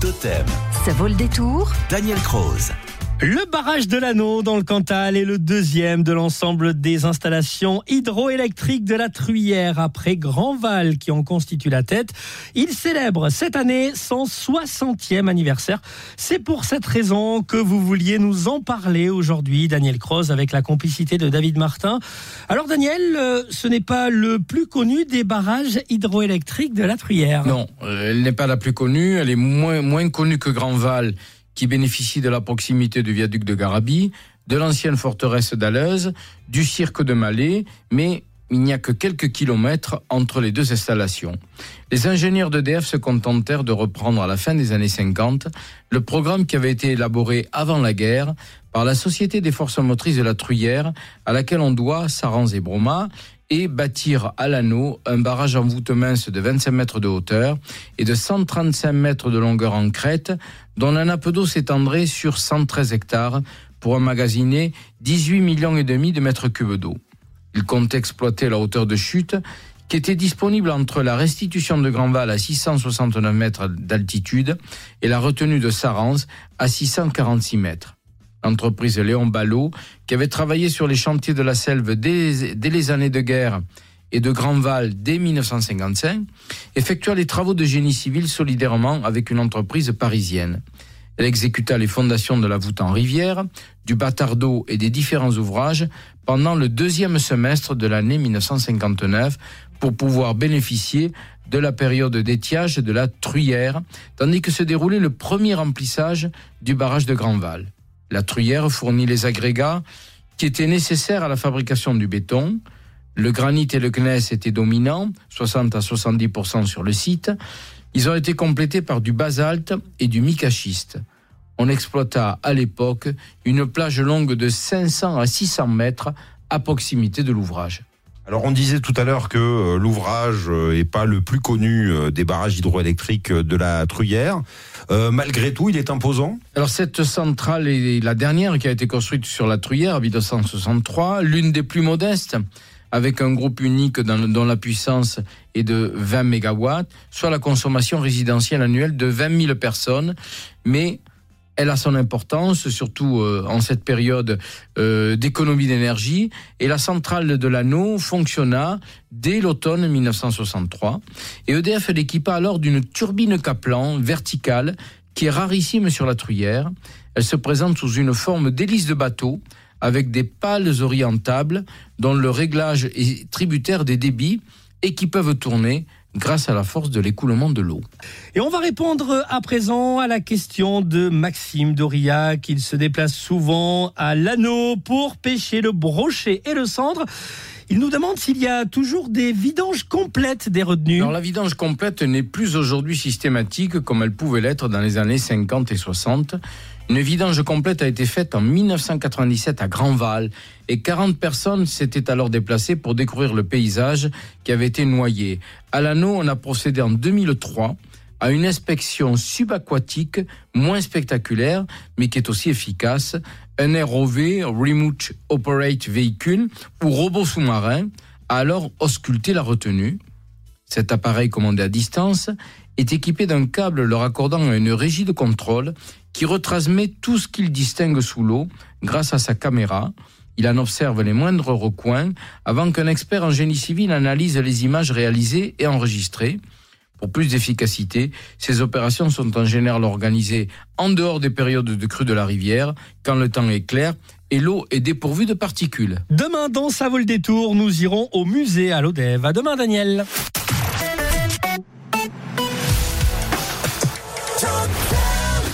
Totem, Ça vaut le détour Daniel Croze. Le barrage de l'Anneau dans le Cantal est le deuxième de l'ensemble des installations hydroélectriques de la Truyère après Grandval qui en constitue la tête. Il célèbre cette année son 60e anniversaire. C'est pour cette raison que vous vouliez nous en parler aujourd'hui, Daniel Croze, avec la complicité de David Martin. Alors Daniel, euh, ce n'est pas le plus connu des barrages hydroélectriques de la Truyère. Non, euh, elle n'est pas la plus connue, elle est moins, moins connue que Grandval, qui bénéficie de la proximité du viaduc de Garabi, de l'ancienne forteresse d'Aleuse, du cirque de Malais, mais il n'y a que quelques kilomètres entre les deux installations. Les ingénieurs d'EDF se contentèrent de reprendre à la fin des années 50 le programme qui avait été élaboré avant la guerre par la Société des forces motrices de la Truyère, à laquelle on doit Sarans et Broma, et bâtir à l'anneau un barrage en voûte mince de 25 mètres de hauteur et de 135 mètres de longueur en crête, dont la nappe d'eau s'étendrait sur 113 hectares pour emmagasiner 18 millions et demi de mètres cubes d'eau. Il compte exploiter la hauteur de chute qui était disponible entre la restitution de Grandval à 669 mètres d'altitude et la retenue de Sarans à 646 mètres. L'entreprise Léon Ballot, qui avait travaillé sur les chantiers de la Selve dès, dès les années de guerre et de Grandval dès 1955, effectua les travaux de génie civil solidairement avec une entreprise parisienne. Elle exécuta les fondations de la voûte en rivière, du bâtard d'eau et des différents ouvrages pendant le deuxième semestre de l'année 1959 pour pouvoir bénéficier de la période d'étiage de la Truyère, tandis que se déroulait le premier remplissage du barrage de Grandval. La Truyère fournit les agrégats qui étaient nécessaires à la fabrication du béton. Le granit et le gneiss étaient dominants, 60 à 70% sur le site. Ils ont été complétés par du basalte et du micachiste. On exploita à l'époque une plage longue de 500 à 600 mètres à proximité de l'ouvrage. Alors on disait tout à l'heure que euh, l'ouvrage euh, est pas le plus connu euh, des barrages hydroélectriques de la Truyère. Euh, malgré tout, il est imposant. Alors cette centrale est la dernière qui a été construite sur la Truyère en 1963, l'une des plus modestes, avec un groupe unique dont la puissance est de 20 mégawatts, soit la consommation résidentielle annuelle de 20 000 personnes, mais elle a son importance, surtout euh, en cette période euh, d'économie d'énergie. Et la centrale de l'anneau fonctionna dès l'automne 1963. Et EDF l'équipa alors d'une turbine Kaplan verticale qui est rarissime sur la Truyère. Elle se présente sous une forme d'hélice de bateau avec des pales orientables dont le réglage est tributaire des débits et qui peuvent tourner grâce à la force de l'écoulement de l'eau. Et on va répondre à présent à la question de Maxime Doriac. Il se déplace souvent à l'anneau pour pêcher le brochet et le cendre. Il nous demande s'il y a toujours des vidanges complètes des retenues. Alors la vidange complète n'est plus aujourd'hui systématique comme elle pouvait l'être dans les années 50 et 60. Une vidange complète a été faite en 1997 à Grandval et 40 personnes s'étaient alors déplacées pour découvrir le paysage qui avait été noyé. À l'anneau, on a procédé en 2003 à une inspection subaquatique moins spectaculaire, mais qui est aussi efficace, un ROV, Remote Operate Vehicle, ou robot sous-marin, a alors ausculté la retenue. Cet appareil commandé à distance est équipé d'un câble le raccordant à une régie de contrôle qui retransmet tout ce qu'il distingue sous l'eau grâce à sa caméra. Il en observe les moindres recoins avant qu'un expert en génie civil analyse les images réalisées et enregistrées. Pour plus d'efficacité, ces opérations sont en général organisées en dehors des périodes de crue de la rivière, quand le temps est clair et l'eau est dépourvue de particules. Demain, dans Ça vaut le détour, nous irons au musée à l'Odève. À demain, Daniel.